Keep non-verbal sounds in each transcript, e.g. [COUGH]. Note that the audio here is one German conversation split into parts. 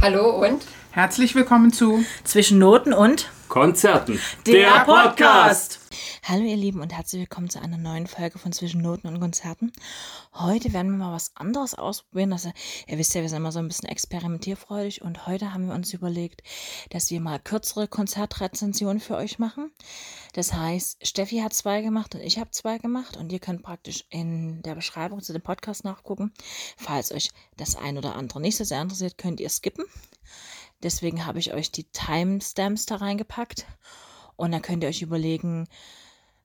Hallo und Herzlich willkommen zu Zwischen Noten und Konzerten. der Podcast. Hallo ihr Lieben und herzlich willkommen zu einer neuen Folge von Zwischen Noten und Konzerten. Heute werden wir mal was anderes ausprobieren. Also, ihr wisst ja, wir sind immer so ein bisschen experimentierfreudig und heute haben wir uns überlegt, dass wir mal kürzere Konzertrezensionen für euch machen. Das heißt, Steffi hat zwei gemacht und ich habe zwei gemacht und ihr könnt praktisch in der Beschreibung zu dem Podcast nachgucken. Falls euch das ein oder andere nicht so sehr interessiert, könnt ihr skippen. Deswegen habe ich euch die Timestamps da reingepackt. Und dann könnt ihr euch überlegen,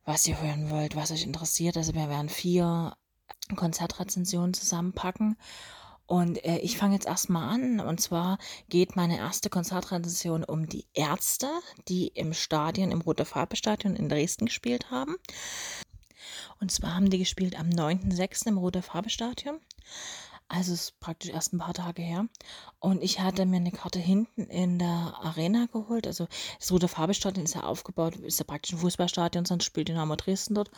was ihr hören wollt, was euch interessiert. Also wir werden vier Konzertrezensionen zusammenpacken. Und äh, ich fange jetzt erstmal an. Und zwar geht meine erste Konzertrezension um die Ärzte, die im Stadion, im Rote Farbe Stadion in Dresden gespielt haben. Und zwar haben die gespielt am 9.6. im Rote Farbe Stadion. Also es ist praktisch erst ein paar Tage her. Und ich hatte mir eine Karte hinten in der Arena geholt. Also das Rote Farbe-Stadion ist ja aufgebaut, ist ja praktisch ein Fußballstadion, sonst spielt Dynamo Dresden dort.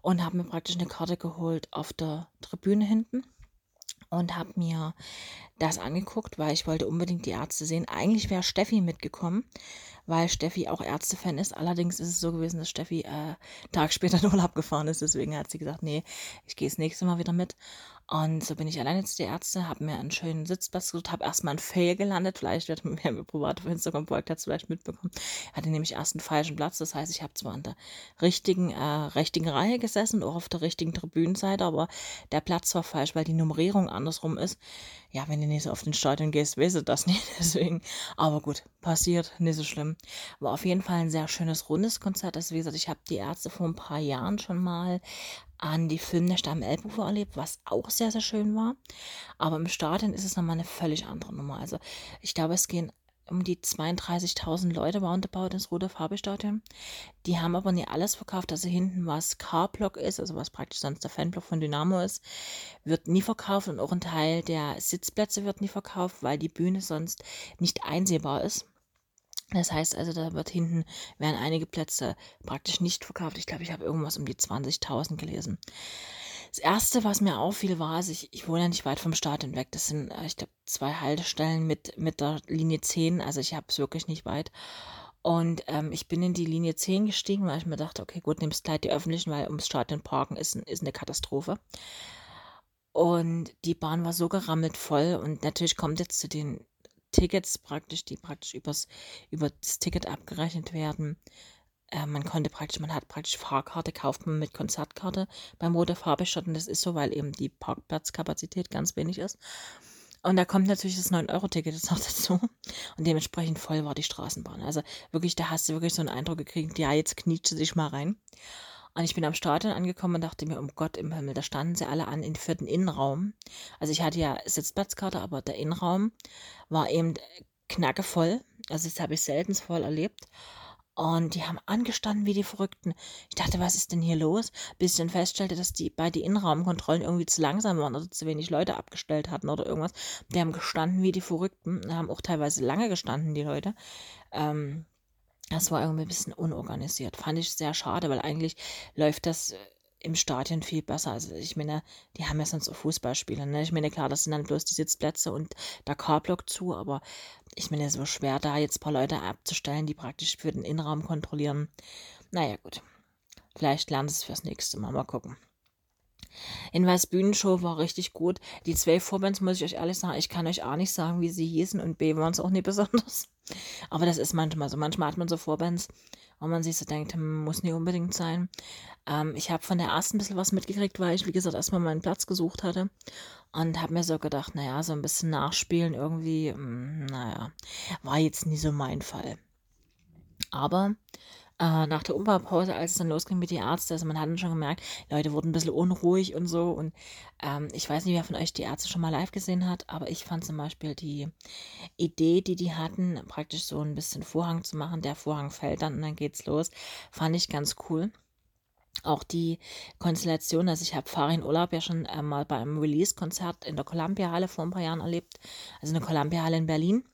Und habe mir praktisch eine Karte geholt auf der Tribüne hinten. Und habe mir das angeguckt, weil ich wollte unbedingt die Ärzte sehen. Eigentlich wäre Steffi mitgekommen, weil Steffi auch Ärztefan ist. Allerdings ist es so gewesen, dass Steffi äh, einen Tag [LAUGHS] später in Urlaub gefahren ist. Deswegen hat sie gesagt, nee, ich gehe das nächste Mal wieder mit. Und so bin ich alleine zu der Ärzte, habe mir einen schönen Sitzplatz gesucht, habe erstmal einen Fail gelandet. Vielleicht wird [LAUGHS] mir mir privat auf Instagram folgt, hat es vielleicht mitbekommen. Hatte nämlich erst einen falschen Platz. Das heißt, ich habe zwar an der richtigen, äh, richtigen Reihe gesessen, auch auf der richtigen Tribünenseite, aber der Platz war falsch, weil die Nummerierung andersrum ist. Ja, wenn du nicht so auf den Stadion gehst, weißt du das nicht. [LAUGHS] Deswegen, aber gut, passiert, nicht so schlimm. War auf jeden Fall ein sehr schönes, rundes Konzert. Also wie gesagt, ich habe die Ärzte vor ein paar Jahren schon mal an die Filmnächte am Elbufer erlebt, was auch sehr, sehr schön war. Aber im Stadion ist es nochmal eine völlig andere Nummer. Also ich glaube, es gehen um die 32.000 Leute roundabout ins Rote Farbe-Stadion. Die haben aber nicht alles verkauft. Also hinten, was Car-Block ist, also was praktisch sonst der Fanblock von Dynamo ist, wird nie verkauft und auch ein Teil der Sitzplätze wird nie verkauft, weil die Bühne sonst nicht einsehbar ist. Das heißt also, da wird hinten, werden einige Plätze praktisch nicht verkauft. Ich glaube, ich habe irgendwas um die 20.000 gelesen. Das erste, was mir auffiel, war, also ich, ich wohne ja nicht weit vom Stadion weg. Das sind, äh, ich glaube, zwei Haltestellen mit, mit der Linie 10. Also ich habe es wirklich nicht weit. Und ähm, ich bin in die Linie 10 gestiegen, weil ich mir dachte, okay, gut, nimmst gleich die öffentlichen, weil ums Stadion parken ist, ist eine Katastrophe. Und die Bahn war so gerammelt voll. Und natürlich kommt jetzt zu den Tickets praktisch, die praktisch übers, über das Ticket abgerechnet werden. Äh, man konnte praktisch, man hat praktisch Fahrkarte, kauft man mit Konzertkarte beim Rote Farbe. Und das ist so, weil eben die Parkplatzkapazität ganz wenig ist. Und da kommt natürlich das 9-Euro-Ticket jetzt noch [LAUGHS] dazu. Und dementsprechend voll war die Straßenbahn. Also wirklich, da hast du wirklich so einen Eindruck gekriegt, ja, jetzt knietscht sie sich mal rein. Und ich bin am Stadion angekommen und dachte mir, um Gott im Himmel, da standen sie alle an für den Innenraum. Also ich hatte ja Sitzplatzkarte, aber der Innenraum war eben knackevoll. Also das habe ich selten voll erlebt. Und die haben angestanden wie die Verrückten. Ich dachte, was ist denn hier los? Bis ich dann feststellte, dass die bei den Innenraumkontrollen irgendwie zu langsam waren oder zu wenig Leute abgestellt hatten oder irgendwas. Die haben gestanden wie die Verrückten. Haben auch teilweise lange gestanden, die Leute. Ähm, das war irgendwie ein bisschen unorganisiert. Fand ich sehr schade, weil eigentlich läuft das äh, im Stadion viel besser. Also ich meine, die haben ja sonst auch Fußballspiele. Ne? Ich meine, klar, das sind dann bloß die Sitzplätze und der K-Block zu, aber ich meine, es so schwer, da jetzt ein paar Leute abzustellen, die praktisch für den Innenraum kontrollieren. Naja, gut. Vielleicht lernt es fürs nächste Mal. Mal gucken. Hinweis Bühnenshow war richtig gut. Die zwei Vorbands, muss ich euch ehrlich sagen, ich kann euch A nicht sagen, wie sie hießen und B waren es auch nicht besonders. Aber das ist manchmal so. Manchmal hat man so Vorbands, wo man sich so denkt, hm, muss nicht unbedingt sein. Ähm, ich habe von der ersten ein bisschen was mitgekriegt, weil ich, wie gesagt, erstmal meinen Platz gesucht hatte. Und habe mir so gedacht, naja, so ein bisschen nachspielen irgendwie, mh, hm, naja, war jetzt nie so mein Fall. Aber äh, nach der Umbaupause, als es dann losging mit den Ärzten, also man hat dann schon gemerkt, Leute wurden ein bisschen unruhig und so. Und ähm, ich weiß nicht, wer von euch die Ärzte schon mal live gesehen hat, aber ich fand zum Beispiel die Idee, die die hatten, praktisch so ein bisschen Vorhang zu machen. Der Vorhang fällt dann und dann geht's los, fand ich ganz cool. Auch die Konstellation, also ich habe Farin Urlaub ja schon äh, mal bei einem Release-Konzert in der Columbia Halle vor ein paar Jahren erlebt, also eine Columbia Halle in Berlin.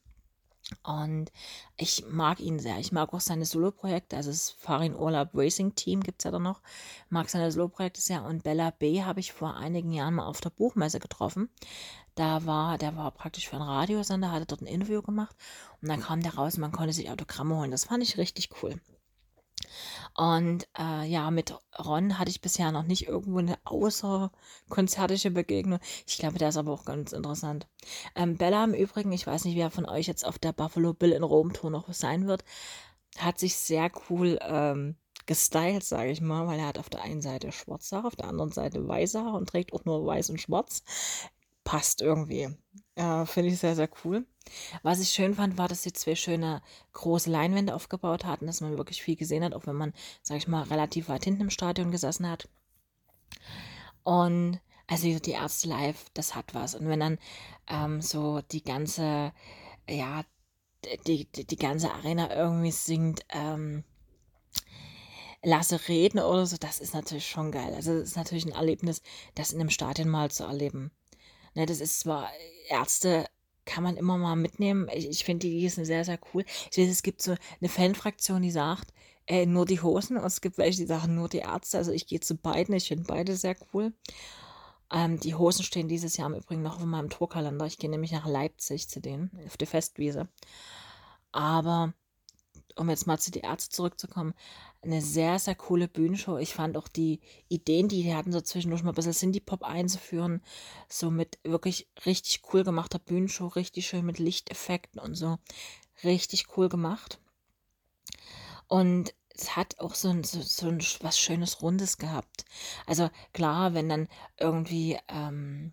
Und ich mag ihn sehr. Ich mag auch seine Solo-Projekte. Also das Farin Urlaub Racing Team gibt es ja da noch. Mag seine Solo-Projekte sehr. Und Bella B. habe ich vor einigen Jahren mal auf der Buchmesse getroffen. Da war, der war praktisch für einen Radiosender, hatte dort ein Interview gemacht. Und dann kam der raus und man konnte sich Autogramme holen. Das fand ich richtig cool. Und äh, ja, mit Ron hatte ich bisher noch nicht irgendwo eine außerkonzertische Begegnung. Ich glaube, der ist aber auch ganz interessant. Ähm, Bella im Übrigen, ich weiß nicht, wer von euch jetzt auf der Buffalo Bill in Rom Tour noch sein wird, hat sich sehr cool ähm, gestylt, sage ich mal, weil er hat auf der einen Seite schwarze Haare, auf der anderen Seite weiße Haare und trägt auch nur weiß und schwarz. Passt irgendwie. Äh, Finde ich sehr, sehr cool. Was ich schön fand, war, dass sie zwei schöne große Leinwände aufgebaut hatten, dass man wirklich viel gesehen hat, auch wenn man, sag ich mal, relativ weit hinten im Stadion gesessen hat. Und also die Ärzte live, das hat was. Und wenn dann ähm, so die ganze, ja, die, die, die ganze Arena irgendwie singt, ähm, lasse reden oder so, das ist natürlich schon geil. Also das ist natürlich ein Erlebnis, das in einem Stadion mal zu erleben. Ne, das ist zwar Ärzte kann man immer mal mitnehmen. Ich, ich finde die sind sehr, sehr cool. Ich weiß, es gibt so eine Fanfraktion, die sagt, äh, nur die Hosen und es gibt welche, die sagen nur die Ärzte. Also ich gehe zu beiden, ich finde beide sehr cool. Ähm, die Hosen stehen dieses Jahr im Übrigen noch auf meinem Tourkalender. Ich gehe nämlich nach Leipzig zu denen, auf die Festwiese. Aber um jetzt mal zu die Ärzte zurückzukommen, eine sehr, sehr coole Bühnenshow. Ich fand auch die Ideen, die die hatten, so zwischendurch mal ein bisschen Cindy-Pop einzuführen, so mit wirklich richtig cool gemachter Bühnenshow, richtig schön mit Lichteffekten und so. Richtig cool gemacht. Und es hat auch so, ein, so, so ein was Schönes Rundes gehabt. Also klar, wenn dann irgendwie, ähm,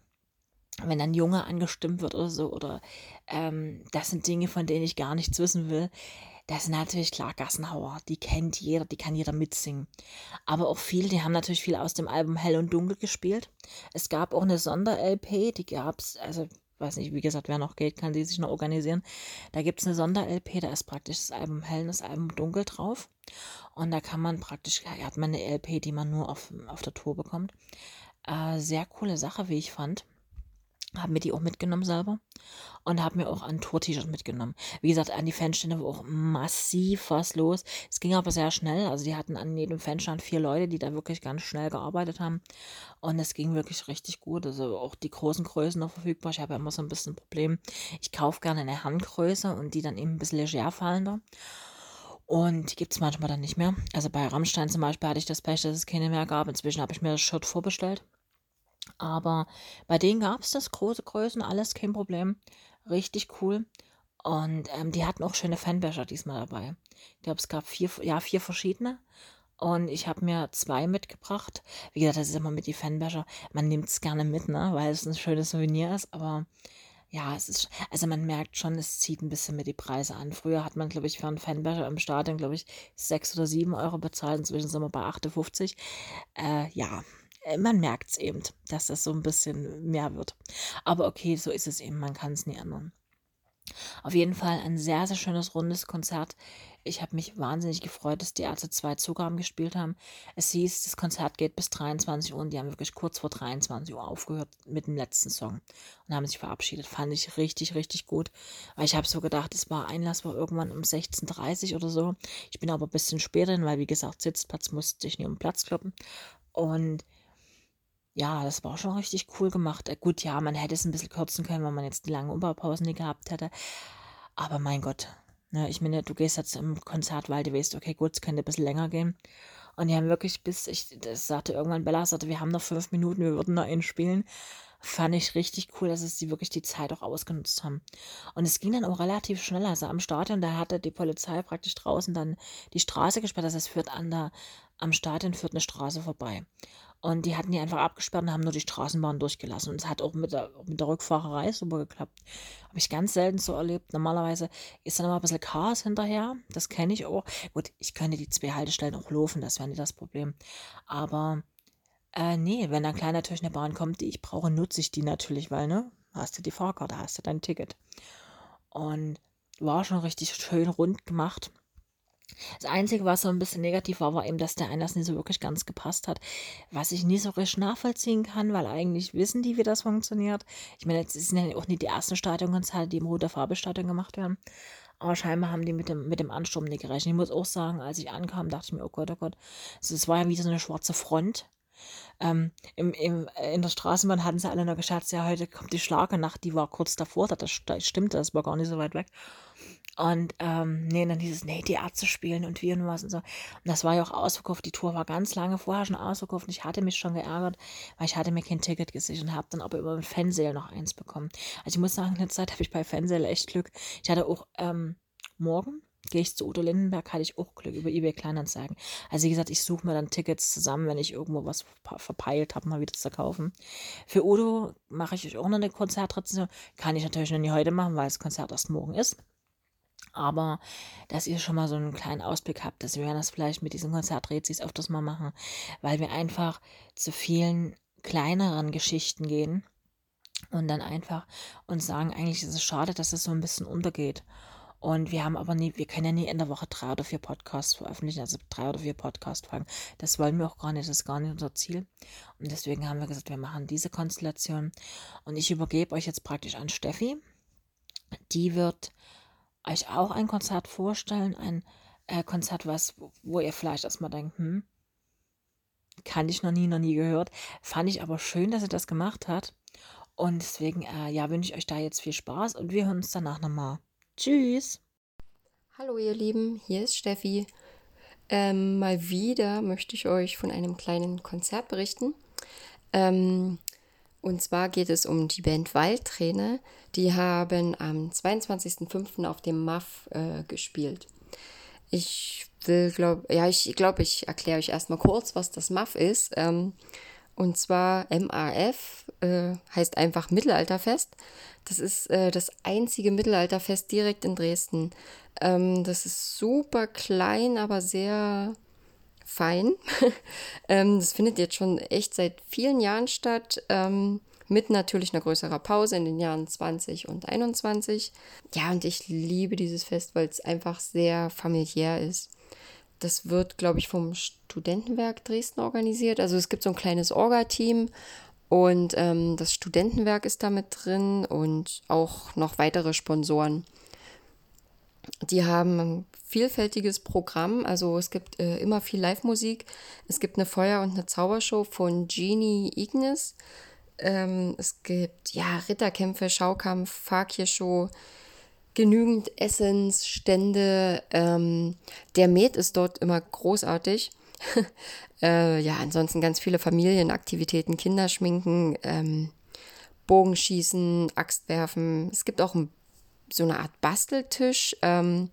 wenn dann Junge angestimmt wird oder so, oder ähm, das sind Dinge, von denen ich gar nichts wissen will, das sind natürlich klar Gassenhauer, die kennt jeder, die kann jeder mitsingen. Aber auch viel, die haben natürlich viel aus dem Album Hell und Dunkel gespielt. Es gab auch eine Sonder-LP, die gab es, also weiß nicht, wie gesagt, wer noch Geld kann, die sich noch organisieren. Da gibt es eine Sonder-LP, da ist praktisch das Album Hell und das Album Dunkel drauf. Und da kann man praktisch, ja, hat man eine LP, die man nur auf, auf der Tour bekommt. Äh, sehr coole Sache, wie ich fand. Haben mir die auch mitgenommen selber und habe mir auch ein Tour-T-Shirt mitgenommen. Wie gesagt, an die Fanstände war auch massiv was los. Es ging aber sehr schnell. Also die hatten an jedem Fanstand vier Leute, die da wirklich ganz schnell gearbeitet haben. Und es ging wirklich richtig gut. Also auch die großen Größen noch verfügbar. Ich habe ja immer so ein bisschen ein Problem. Ich kaufe gerne eine Handgröße und die dann eben ein bisschen leger fallender. Und die gibt es manchmal dann nicht mehr. Also bei Rammstein zum Beispiel hatte ich das Pech, dass es keine mehr gab. Inzwischen habe ich mir das Shirt vorbestellt. Aber bei denen gab es das, große Größen, alles kein Problem. Richtig cool. Und ähm, die hatten auch schöne Fanbecher diesmal dabei. Ich glaube, es gab vier, ja, vier verschiedene. Und ich habe mir zwei mitgebracht. Wie gesagt, das ist immer mit die Fanbecher. Man nimmt es gerne mit, ne? weil es ein schönes Souvenir ist. Aber ja, es ist, also man merkt schon, es zieht ein bisschen mit die Preise an. Früher hat man, glaube ich, für einen Fanbecher im Stadion, glaube ich, sechs oder sieben Euro bezahlt. Inzwischen sind wir bei 58. Äh, ja, man merkt es eben, dass das so ein bisschen mehr wird. Aber okay, so ist es eben, man kann es nie ändern. Auf jeden Fall ein sehr, sehr schönes rundes Konzert. Ich habe mich wahnsinnig gefreut, dass die Ärzte zwei Zugaben gespielt haben. Es hieß, das Konzert geht bis 23 Uhr und die haben wirklich kurz vor 23 Uhr aufgehört mit dem letzten Song und haben sich verabschiedet. Fand ich richtig, richtig gut. Weil ich habe so gedacht, es war Einlass war irgendwann um 16.30 Uhr oder so. Ich bin aber ein bisschen später hin, weil wie gesagt, Sitzplatz musste ich nicht um Platz kloppen. Und ja, das war schon richtig cool gemacht. Äh, gut, ja, man hätte es ein bisschen kürzen können, wenn man jetzt die langen Umbaupausen nicht gehabt hätte. Aber mein Gott, ne, ich meine, du gehst jetzt im Konzert, weil du weißt, okay, gut, es könnte ein bisschen länger gehen. Und die haben wirklich bis, ich das sagte irgendwann, Bella sagte, wir haben noch fünf Minuten, wir würden noch einen spielen. Fand ich richtig cool, dass es die wirklich die Zeit auch ausgenutzt haben. Und es ging dann auch relativ schnell. Also am Stadion, da hatte die Polizei praktisch draußen dann die Straße gesperrt. Heißt, es führt an der, am Stadion führt eine Straße vorbei. Und die hatten die einfach abgesperrt und haben nur die Straßenbahn durchgelassen. Und es hat auch mit der, mit der Rückfahrerei super geklappt. Habe ich ganz selten so erlebt. Normalerweise ist dann immer ein bisschen Chaos hinterher. Das kenne ich auch. Gut, ich könnte die zwei Haltestellen auch laufen, das wäre nicht das Problem. Aber äh, nee, wenn dann kleiner natürlich eine Bahn kommt, die ich brauche, nutze ich die natürlich, weil, ne, hast du die Fahrkarte, hast du dein Ticket. Und war schon richtig schön rund gemacht. Das Einzige, was so ein bisschen negativ war, war eben, dass der Einlass nicht so wirklich ganz gepasst hat. Was ich nicht so richtig nachvollziehen kann, weil eigentlich wissen die, wie das funktioniert. Ich meine, jetzt sind ja auch nicht die ersten Stadionkonzerte, die im Roter Farbestadion gemacht werden. Aber scheinbar haben die mit dem, mit dem Ansturm nicht gerechnet. Ich muss auch sagen, als ich ankam, dachte ich mir, oh Gott, oh Gott. Also es war ja wie so eine schwarze Front. Ähm, im, im, in der Straßenbahn hatten sie alle noch gescherzt, ja, heute kommt die Schlagernacht, die war kurz davor, das, das stimmte, das war gar nicht so weit weg. Und ähm, nee, dann dieses, nee, Ärzte spielen und wie und was und so. Und das war ja auch ausverkauft. Die Tour war ganz lange vorher schon ausverkauft. Und ich hatte mich schon geärgert, weil ich hatte mir kein Ticket gesichert und habe dann aber über den Fansale noch eins bekommen. Also ich muss sagen, in der Zeit habe ich bei Fansale echt Glück. Ich hatte auch ähm, morgen gehe ich zu Udo Lindenberg, hatte ich auch Glück über eBay Kleinanzeigen. Also wie gesagt, ich suche mir dann Tickets zusammen, wenn ich irgendwo was verpeilt habe, mal wieder zu kaufen. Für Udo mache ich auch noch eine Konzertrezension. Kann ich natürlich noch nie heute machen, weil das Konzert erst morgen ist. Aber dass ihr schon mal so einen kleinen Ausblick habt, dass wir das vielleicht mit diesen Konzertrezis öfters mal machen, weil wir einfach zu vielen kleineren Geschichten gehen und dann einfach uns sagen, eigentlich ist es schade, dass es so ein bisschen untergeht. Und wir haben aber nie, wir können ja nie in der Woche drei oder vier Podcasts veröffentlichen, also drei oder vier Podcast-Folgen. Das wollen wir auch gar nicht, das ist gar nicht unser Ziel. Und deswegen haben wir gesagt, wir machen diese Konstellation. Und ich übergebe euch jetzt praktisch an Steffi. Die wird euch auch ein Konzert vorstellen, ein äh, Konzert, was, wo ihr vielleicht erstmal denkt, hm, kann ich noch nie, noch nie gehört. Fand ich aber schön, dass ihr das gemacht hat. Und deswegen, äh, ja, wünsche ich euch da jetzt viel Spaß und wir hören uns danach nochmal. Tschüss. Hallo ihr Lieben, hier ist Steffi. Ähm, mal wieder möchte ich euch von einem kleinen Konzert berichten. Ähm, und zwar geht es um die Band Waldträne. Die haben am 22.05. auf dem MAF äh, gespielt. Ich will, glaube ja, ich glaube, ich erkläre euch erstmal kurz, was das MAF ist. Ähm, und zwar MAF äh, heißt einfach Mittelalterfest. Das ist äh, das einzige Mittelalterfest direkt in Dresden. Ähm, das ist super klein, aber sehr fein. [LAUGHS] ähm, das findet jetzt schon echt seit vielen Jahren statt. Ähm, mit natürlich einer größeren Pause in den Jahren 20 und 21. Ja, und ich liebe dieses Fest, weil es einfach sehr familiär ist. Das wird, glaube ich, vom Studentenwerk Dresden organisiert. Also es gibt so ein kleines Orga-Team und ähm, das Studentenwerk ist da mit drin und auch noch weitere Sponsoren. Die haben ein vielfältiges Programm, also es gibt äh, immer viel Live-Musik. Es gibt eine Feuer- und eine Zaubershow von Genie Ignis. Ähm, es gibt ja Ritterkämpfe, Schaukampf, Fakir-Show, genügend Essensstände. Ähm, der Met ist dort immer großartig. [LAUGHS] äh, ja, ansonsten ganz viele Familienaktivitäten, Kinderschminken, ähm, Bogenschießen, Axtwerfen. Es gibt auch ein so eine Art Basteltisch, ähm,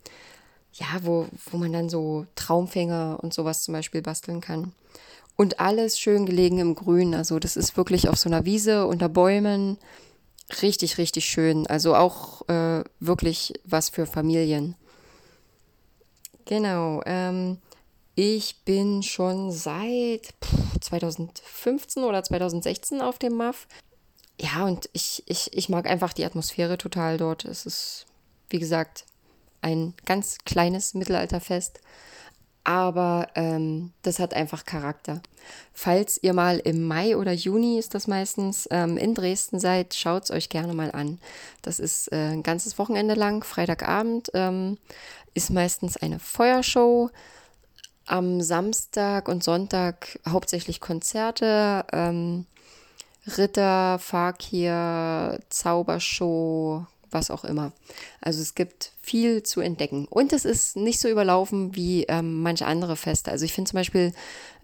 ja, wo, wo man dann so Traumfänger und sowas zum Beispiel basteln kann. Und alles schön gelegen im Grün. Also das ist wirklich auf so einer Wiese unter Bäumen. Richtig, richtig schön. Also auch äh, wirklich was für Familien. Genau. Ähm, ich bin schon seit pff, 2015 oder 2016 auf dem MAF ja, und ich, ich, ich mag einfach die Atmosphäre total dort. Es ist, wie gesagt, ein ganz kleines Mittelalterfest. Aber ähm, das hat einfach Charakter. Falls ihr mal im Mai oder Juni ist das meistens ähm, in Dresden seid, schaut es euch gerne mal an. Das ist äh, ein ganzes Wochenende lang, Freitagabend ähm, ist meistens eine Feuershow. Am Samstag und Sonntag hauptsächlich Konzerte. Ritter, Fakir, Zaubershow, was auch immer. Also es gibt viel zu entdecken. Und es ist nicht so überlaufen wie ähm, manche andere Feste. Also ich finde zum Beispiel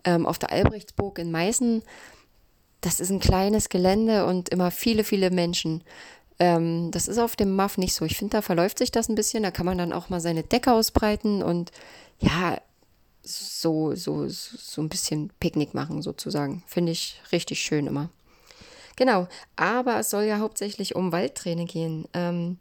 ähm, auf der Albrechtsburg in Meißen, das ist ein kleines Gelände und immer viele, viele Menschen. Ähm, das ist auf dem MAF nicht so. Ich finde, da verläuft sich das ein bisschen. Da kann man dann auch mal seine Decke ausbreiten und ja, so, so, so ein bisschen Picknick machen sozusagen. Finde ich richtig schön immer. Genau, aber es soll ja hauptsächlich um Waldträne gehen. Ähm,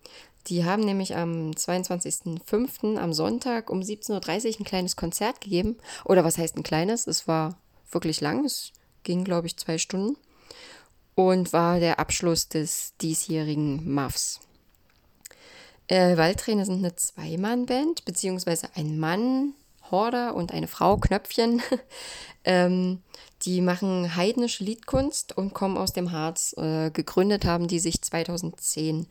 die haben nämlich am 22.05. am Sonntag um 17.30 Uhr ein kleines Konzert gegeben. Oder was heißt ein kleines? Es war wirklich lang. Es ging, glaube ich, zwei Stunden. Und war der Abschluss des diesjährigen MAFs. Äh, Waldträne sind eine Zweimann-Band, beziehungsweise ein Mann, Horder und eine Frau, Knöpfchen. [LAUGHS] ähm, die machen heidnische Liedkunst und kommen aus dem Harz. Äh, gegründet haben die sich 2010.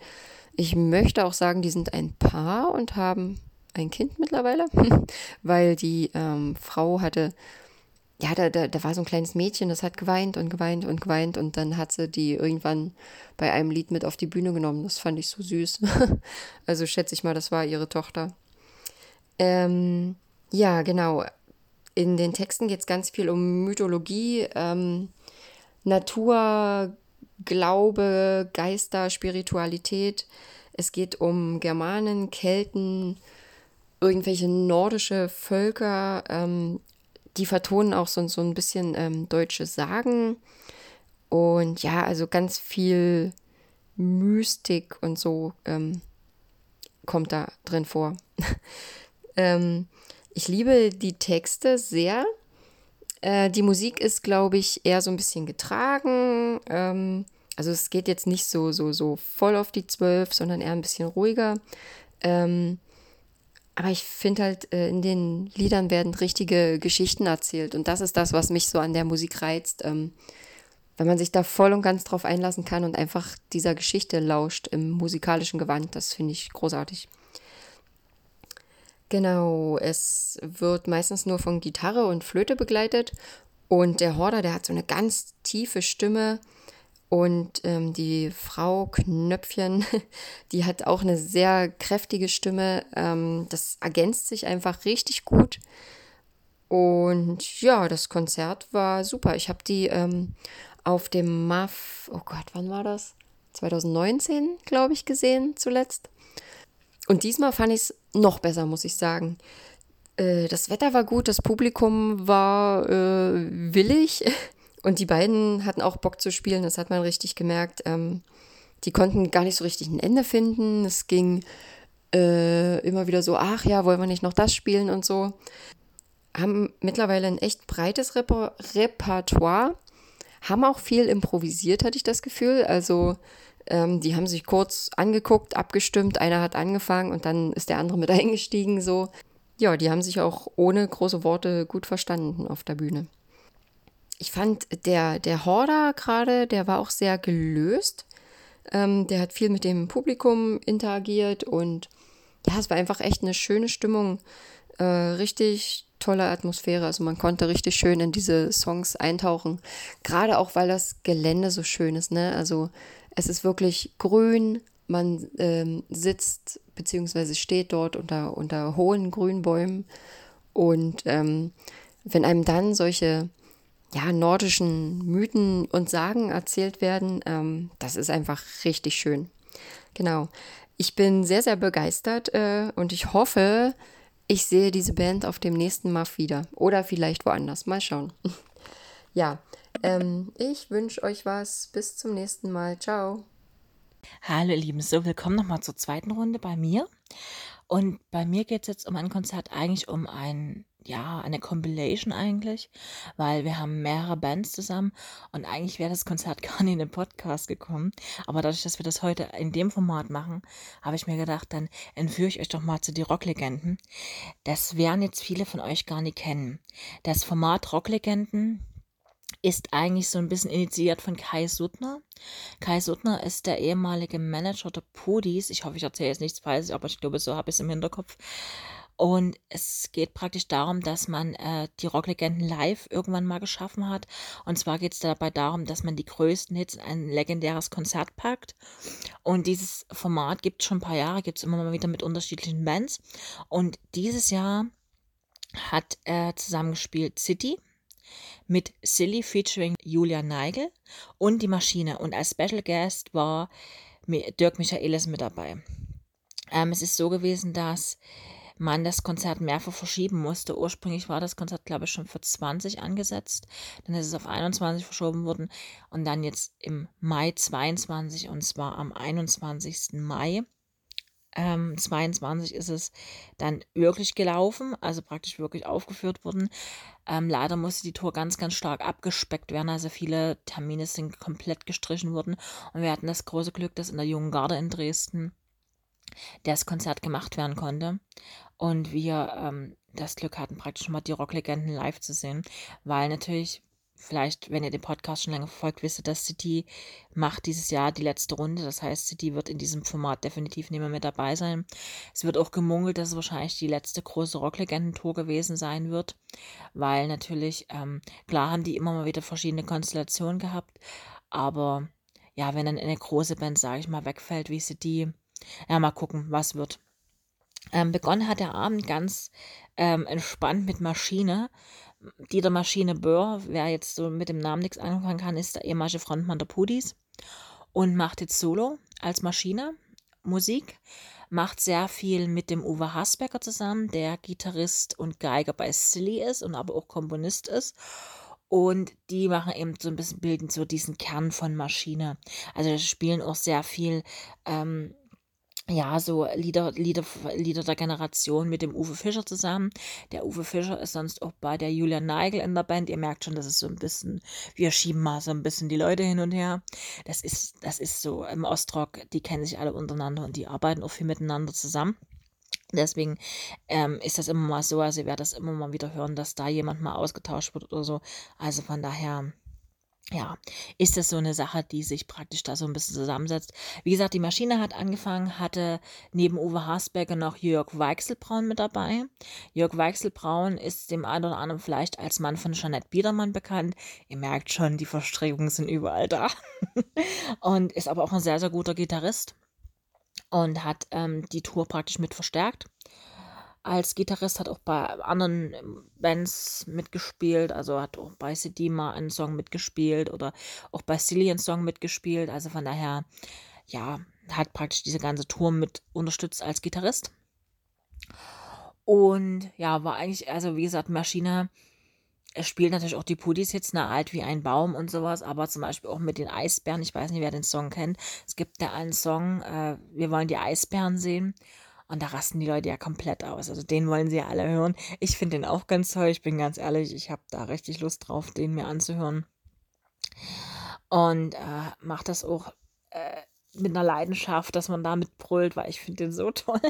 Ich möchte auch sagen, die sind ein Paar und haben ein Kind mittlerweile, [LAUGHS] weil die ähm, Frau hatte, ja, da, da, da war so ein kleines Mädchen, das hat geweint und geweint und geweint und dann hat sie die irgendwann bei einem Lied mit auf die Bühne genommen. Das fand ich so süß. [LAUGHS] also schätze ich mal, das war ihre Tochter. Ähm, ja, genau. In den Texten geht es ganz viel um Mythologie, ähm, Natur, Glaube, Geister, Spiritualität. Es geht um Germanen, Kelten, irgendwelche nordische Völker. Ähm, die vertonen auch so, so ein bisschen ähm, deutsche Sagen. Und ja, also ganz viel Mystik und so ähm, kommt da drin vor. [LAUGHS] ähm, ich liebe die Texte sehr. Äh, die Musik ist, glaube ich, eher so ein bisschen getragen. Ähm, also es geht jetzt nicht so, so, so voll auf die Zwölf, sondern eher ein bisschen ruhiger. Ähm, aber ich finde halt, äh, in den Liedern werden richtige Geschichten erzählt. Und das ist das, was mich so an der Musik reizt. Ähm, wenn man sich da voll und ganz drauf einlassen kann und einfach dieser Geschichte lauscht im musikalischen Gewand, das finde ich großartig. Genau, es wird meistens nur von Gitarre und Flöte begleitet. Und der Horder, der hat so eine ganz tiefe Stimme und ähm, die Frau Knöpfchen, [LAUGHS] die hat auch eine sehr kräftige Stimme. Ähm, das ergänzt sich einfach richtig gut. Und ja, das Konzert war super. Ich habe die ähm, auf dem MAF, oh Gott, wann war das? 2019, glaube ich, gesehen zuletzt. Und diesmal fand ich es noch besser, muss ich sagen. Äh, das Wetter war gut, das Publikum war äh, willig. [LAUGHS] Und die beiden hatten auch Bock zu spielen, das hat man richtig gemerkt. Ähm, die konnten gar nicht so richtig ein Ende finden. Es ging äh, immer wieder so, ach ja, wollen wir nicht noch das spielen und so. Haben mittlerweile ein echt breites Reper Repertoire, haben auch viel improvisiert, hatte ich das Gefühl. Also ähm, die haben sich kurz angeguckt, abgestimmt, einer hat angefangen und dann ist der andere mit [LAUGHS] eingestiegen. So. Ja, die haben sich auch ohne große Worte gut verstanden auf der Bühne ich fand, der, der Horder gerade, der war auch sehr gelöst. Ähm, der hat viel mit dem Publikum interagiert und ja, es war einfach echt eine schöne Stimmung. Äh, richtig tolle Atmosphäre. Also man konnte richtig schön in diese Songs eintauchen. Gerade auch, weil das Gelände so schön ist. Ne? Also es ist wirklich grün. Man ähm, sitzt bzw. steht dort unter, unter hohen Grünbäumen. Und ähm, wenn einem dann solche ja, nordischen Mythen und Sagen erzählt werden. Ähm, das ist einfach richtig schön. Genau. Ich bin sehr, sehr begeistert äh, und ich hoffe, ich sehe diese Band auf dem nächsten Mal wieder. Oder vielleicht woanders. Mal schauen. [LAUGHS] ja, ähm, ich wünsche euch was. Bis zum nächsten Mal. Ciao. Hallo ihr Lieben, so willkommen nochmal zur zweiten Runde bei mir. Und bei mir geht es jetzt um ein Konzert, eigentlich um ein ja, eine Compilation eigentlich, weil wir haben mehrere Bands zusammen und eigentlich wäre das Konzert [LAUGHS] gar nicht in den Podcast gekommen. Aber dadurch, dass wir das heute in dem Format machen, habe ich mir gedacht, dann entführe ich euch doch mal zu die Rocklegenden. Das werden jetzt viele von euch gar nicht kennen. Das Format Rocklegenden ist eigentlich so ein bisschen initiiert von Kai Suttner. Kai Suttner ist der ehemalige Manager der Pudis. Ich hoffe, ich erzähle jetzt nichts Falsches, aber ich glaube, so habe ich es im Hinterkopf. Und es geht praktisch darum, dass man äh, die Rocklegenden live irgendwann mal geschaffen hat. Und zwar geht es dabei darum, dass man die größten Hits in ein legendäres Konzert packt. Und dieses Format gibt es schon ein paar Jahre, gibt es immer mal wieder mit unterschiedlichen Bands. Und dieses Jahr hat er zusammengespielt City mit Silly featuring Julia Neigel und die Maschine. Und als Special Guest war Dirk Michaelis mit dabei. Ähm, es ist so gewesen, dass man das Konzert mehrfach verschieben musste. Ursprünglich war das Konzert, glaube ich, schon für 20 angesetzt. Dann ist es auf 21 verschoben worden und dann jetzt im Mai 22 und zwar am 21. Mai. Ähm, 22 ist es dann wirklich gelaufen, also praktisch wirklich aufgeführt worden. Ähm, leider musste die Tour ganz, ganz stark abgespeckt werden. Also viele Termine sind komplett gestrichen worden. Und wir hatten das große Glück, dass in der Jungen Garde in Dresden das Konzert gemacht werden konnte. Und wir ähm, das Glück hatten, praktisch mal die Rocklegenden live zu sehen, weil natürlich vielleicht, wenn ihr den Podcast schon länger verfolgt, wisst ihr, dass City macht dieses Jahr die letzte Runde. Das heißt, City wird in diesem Format definitiv nicht mehr mit dabei sein. Es wird auch gemungelt, dass es wahrscheinlich die letzte große Rocklegenden-Tour gewesen sein wird, weil natürlich, ähm, klar haben die immer mal wieder verschiedene Konstellationen gehabt, aber ja, wenn dann eine große Band, sage ich mal, wegfällt, wie City, ja, mal gucken, was wird. Ähm, begonnen hat der Abend ganz ähm, entspannt mit Maschine. Dieter Maschine Böhr, wer jetzt so mit dem Namen nichts anfangen kann, ist der ehemalige Frontmann der Pudis und macht jetzt Solo als Maschine Musik. Macht sehr viel mit dem Uwe Hasbecker zusammen, der Gitarrist und Geiger bei Silly ist und aber auch Komponist ist. Und die machen eben so ein bisschen, bilden so diesen Kern von Maschine. Also spielen auch sehr viel ähm, ja, so Lieder, Lieder, Lieder der Generation mit dem Uwe Fischer zusammen. Der Uwe Fischer ist sonst auch bei der Julia Neigel in der Band. Ihr merkt schon, das ist so ein bisschen, wir schieben mal so ein bisschen die Leute hin und her. Das ist, das ist so im Ostrock, die kennen sich alle untereinander und die arbeiten auch viel miteinander zusammen. Deswegen ähm, ist das immer mal so, also ihr werdet das immer mal wieder hören, dass da jemand mal ausgetauscht wird oder so. Also von daher, ja, ist das so eine Sache, die sich praktisch da so ein bisschen zusammensetzt. Wie gesagt, die Maschine hat angefangen, hatte neben Uwe Hasberger noch Jörg Weichselbraun mit dabei. Jörg Weichselbraun ist dem einen oder anderen vielleicht als Mann von Jeanette Biedermann bekannt. Ihr merkt schon, die Verstrickungen sind überall da. [LAUGHS] und ist aber auch ein sehr, sehr guter Gitarrist und hat ähm, die Tour praktisch mit verstärkt als Gitarrist, hat auch bei anderen ähm, Bands mitgespielt, also hat auch bei Sedima einen Song mitgespielt oder auch bei Silly einen Song mitgespielt. Also von daher, ja, hat praktisch diese ganze Tour mit unterstützt als Gitarrist. Und ja, war eigentlich, also wie gesagt, Maschine. Es spielt natürlich auch die Pudis jetzt, eine alt wie ein Baum und sowas, aber zum Beispiel auch mit den Eisbären. Ich weiß nicht, wer den Song kennt. Es gibt da einen Song, äh, wir wollen die Eisbären sehen. Und da rasten die Leute ja komplett aus. Also den wollen sie ja alle hören. Ich finde den auch ganz toll. Ich bin ganz ehrlich, ich habe da richtig Lust drauf, den mir anzuhören. Und äh, macht das auch äh, mit einer Leidenschaft, dass man damit brüllt, weil ich finde den so [LAUGHS] toll.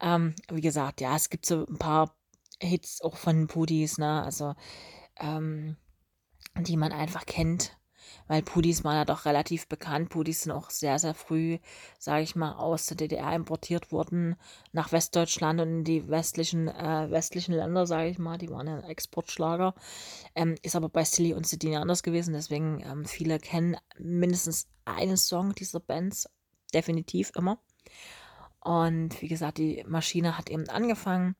ähm, wie gesagt, ja, es gibt so ein paar Hits auch von Pudis, ne? Also, ähm, die man einfach kennt weil Pudis waren ja doch relativ bekannt. Pudis sind auch sehr, sehr früh, sage ich mal, aus der DDR importiert worden nach Westdeutschland und in die westlichen, äh, westlichen Länder, sage ich mal. Die waren ja ein Exportschlager. Ähm, ist aber bei Silly und Sidini anders gewesen. Deswegen ähm, viele kennen mindestens einen Song dieser Bands. Definitiv immer. Und wie gesagt, die Maschine hat eben angefangen.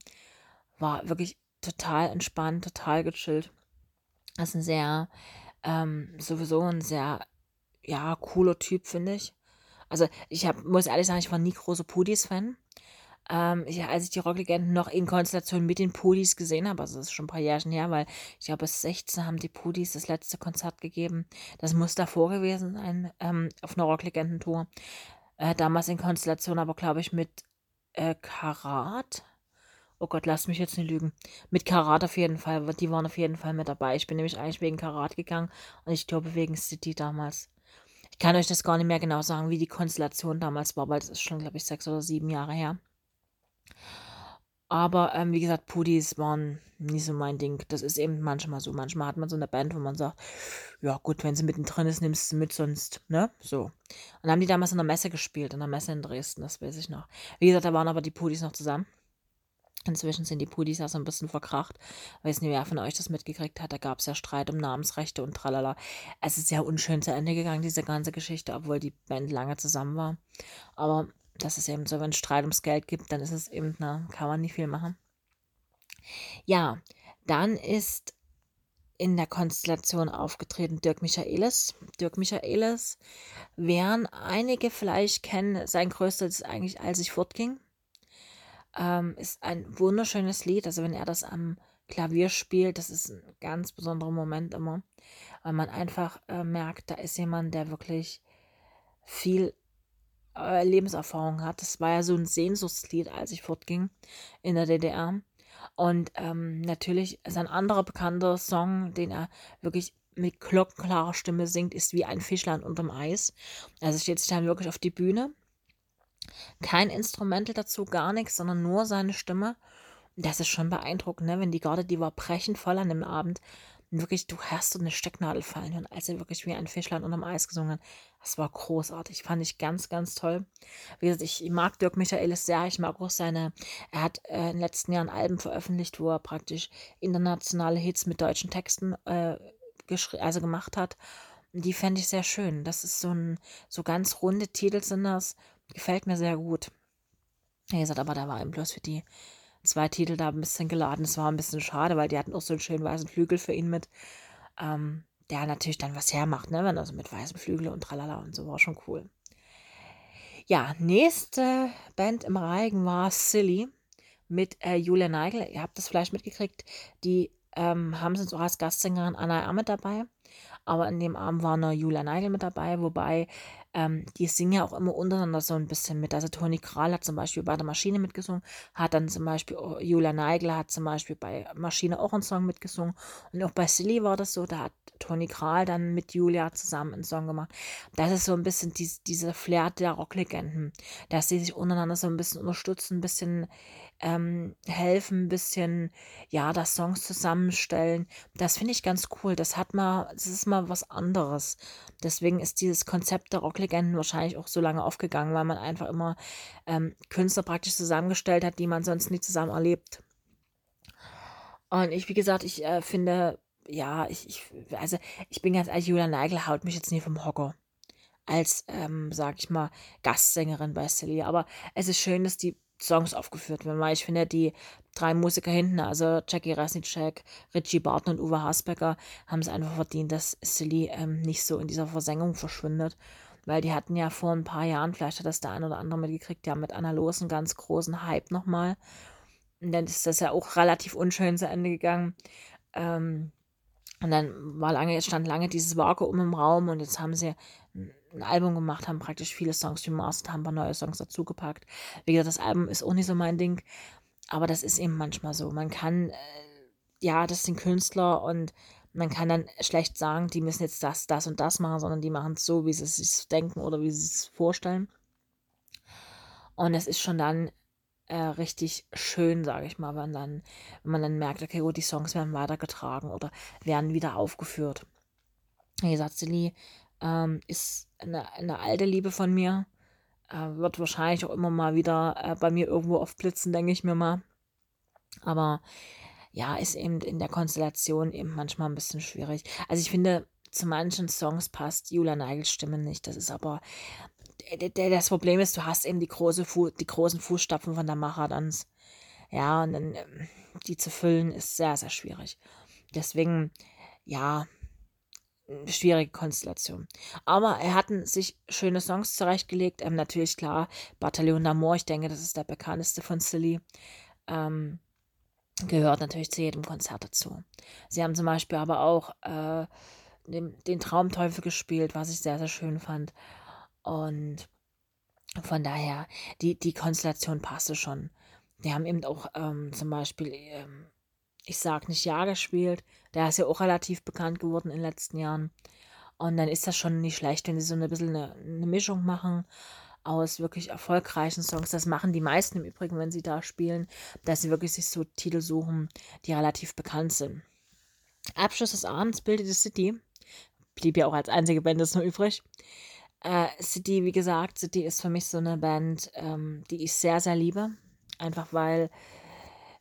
War wirklich total entspannt, total gechillt. Das ist ein sehr ähm, sowieso ein sehr, ja, cooler Typ, finde ich. Also ich hab, muss ehrlich sagen, ich war nie großer Pudis-Fan. Ähm, als ich die Rocklegenden noch in Konstellation mit den Pudis gesehen habe, also das ist schon ein paar Jahre her, weil ich glaube, bis 16 haben die Pudis das letzte Konzert gegeben. Das muss davor gewesen sein, ähm, auf einer Rocklegendentour. Äh, damals in Konstellation, aber glaube ich mit äh, Karat Oh Gott, lass mich jetzt nicht lügen. Mit Karat auf jeden Fall. Die waren auf jeden Fall mit dabei. Ich bin nämlich eigentlich wegen Karat gegangen und ich glaube wegen City damals. Ich kann euch das gar nicht mehr genau sagen, wie die Konstellation damals war, weil es ist schon, glaube ich, sechs oder sieben Jahre her. Aber ähm, wie gesagt, Pudis waren nie so mein Ding. Das ist eben manchmal so. Manchmal hat man so eine Band, wo man sagt, ja gut, wenn sie mittendrin ist, nimmst du mit, sonst, ne? So. Und dann haben die damals in der Messe gespielt, in der Messe in Dresden, das weiß ich noch. Wie gesagt, da waren aber die Pudis noch zusammen. Inzwischen sind die Pudis ja so ein bisschen verkracht. Weiß nicht, wer von euch das mitgekriegt hat. Da gab es ja Streit um Namensrechte und tralala. Es ist ja unschön zu Ende gegangen, diese ganze Geschichte, obwohl die Band lange zusammen war. Aber das ist eben so, wenn es Streit ums Geld gibt, dann ist es eben, na, kann man nicht viel machen. Ja, dann ist in der Konstellation aufgetreten Dirk Michaelis. Dirk Michaelis werden einige vielleicht kennen. Sein größtes ist eigentlich, als ich fortging. Ähm, ist ein wunderschönes Lied. Also wenn er das am Klavier spielt, das ist ein ganz besonderer Moment immer, weil man einfach äh, merkt, da ist jemand, der wirklich viel äh, Lebenserfahrung hat. Das war ja so ein Sehnsuchtslied, als ich fortging in der DDR. Und ähm, natürlich ist ein anderer bekannter Song, den er wirklich mit glockenklarer Stimme singt, ist wie ein Fischlein unterm Eis. Also steht sich dann wirklich auf die Bühne Kein Instrumental dazu, gar nichts, sondern nur seine Stimme. Und das ist schon beeindruckend, ne? wenn die Garde, die war brechend voll an dem Abend. Und wirklich, du hast so eine Stecknadel fallen hören, als er wirklich wie ein Fischlein unterm Eis gesungen hat. Das war großartig, fand ich ganz, ganz toll. Wie gesagt, ich mag Dirk Michaelis sehr, ich mag auch seine, er hat äh, in den letzten Jahren Alben veröffentlicht, wo er praktisch internationale Hits mit deutschen Texten äh, also gemacht hat. Die fände ich sehr schön. Das ist so ein, so ganz runde Titel sind das. Gefällt mir sehr gut. Wie gesagt, aber da war eben bloß für die zwei Titel da ein bisschen geladen. Das war ein bisschen schade, weil die hatten auch so einen schönen weißen Flügel für ihn mit. Ähm, der natürlich dann was hermacht, ne? Wenn er so mit weißem Flügel und tralala und so war schon cool. Ja, nächste Band im Reigen war Silly mit äh, Julia Neigel. Ihr habt das vielleicht mitgekriegt. Die ähm, haben sie auch als Gastsängerin Anna Ahmed dabei. Aber in dem Abend war noch Julia Neigel mit dabei, wobei ähm, die singen ja auch immer untereinander so ein bisschen mit. Also Toni Kral hat zum Beispiel bei der Maschine mitgesungen, hat dann zum Beispiel Julia Neigel hat zum Beispiel bei Maschine auch einen Song mitgesungen. Und auch bei Silly war das so, da hat Toni Kral dann mit Julia zusammen einen Song gemacht. Das ist so ein bisschen dies, diese Flair der Rocklegenden, dass sie sich untereinander so ein bisschen unterstützen, ein bisschen ähm, helfen, ein bisschen, ja, das Songs zusammenstellen. Das finde ich ganz cool. Das hat mal, das ist mal was anderes. Deswegen ist dieses Konzept der Rocklegenden wahrscheinlich auch so lange aufgegangen, weil man einfach immer ähm, Künstler praktisch zusammengestellt hat, die man sonst nie zusammen erlebt. Und ich, wie gesagt, ich äh, finde, ja, ich, ich, also ich bin ganz ehrlich, Julia Neigel haut mich jetzt nie vom Hocker. Als, ähm, sag ich mal, Gastsängerin bei Celia. Aber es ist schön, dass die Songs aufgeführt werden, weil ich finde, die drei Musiker hinten, also Jackie Rasnicek, Richie Barton und Uwe Hasbecker, haben es einfach verdient, dass Silly ähm, nicht so in dieser Versenkung verschwindet. Weil die hatten ja vor ein paar Jahren, vielleicht hat das der ein oder andere mitgekriegt, ja mit Anna Los einen ganz großen Hype nochmal. Und dann ist das ja auch relativ unschön zu Ende gegangen. Ähm, und dann war lange, jetzt stand lange dieses Vakuum im Raum und jetzt haben sie ein Album gemacht, haben praktisch viele Songs remastert, haben ein paar neue Songs dazugepackt. Wie gesagt, das Album ist auch nicht so mein Ding, aber das ist eben manchmal so. Man kann, äh, ja, das sind Künstler und man kann dann schlecht sagen, die müssen jetzt das, das und das machen, sondern die machen es so, wie sie es sich denken oder wie sie es vorstellen. Und es ist schon dann äh, richtig schön, sage ich mal, wenn, dann, wenn man dann merkt, okay, gut, die Songs werden weitergetragen oder werden wieder aufgeführt. Wie gesagt, Silly ähm, ist eine, eine alte Liebe von mir. Äh, wird wahrscheinlich auch immer mal wieder äh, bei mir irgendwo aufblitzen, denke ich mir mal. Aber ja, ist eben in der Konstellation eben manchmal ein bisschen schwierig. Also ich finde, zu manchen Songs passt Julia Neigels Stimme nicht. Das ist aber das Problem ist, du hast eben die, große Fu die großen Fußstapfen von der Maradons. Ja, und dann ähm, die zu füllen ist sehr, sehr schwierig. Deswegen, ja, schwierige Konstellation. Aber er hatten sich schöne Songs zurechtgelegt. Ähm, natürlich klar, Bataillon d'Amour, ich denke, das ist der bekannteste von Silly. Ähm, gehört natürlich zu jedem Konzert dazu. Sie haben zum Beispiel aber auch äh, den, den Traumteufel gespielt, was ich sehr, sehr schön fand. Und von daher, die, die Konstellation passte schon. Die haben eben auch ähm, zum Beispiel ähm, ich sag nicht Ja gespielt. Der ist ja auch relativ bekannt geworden in den letzten Jahren. Und dann ist das schon nicht schlecht, wenn sie so ein bisschen eine, eine Mischung machen aus wirklich erfolgreichen Songs. Das machen die meisten im Übrigen, wenn sie da spielen, dass sie wirklich sich so Titel suchen, die relativ bekannt sind. Abschluss des Abends bildete City. Blieb ja auch als einzige Band das nur übrig. Äh, City, wie gesagt, City ist für mich so eine Band, ähm, die ich sehr, sehr liebe. Einfach weil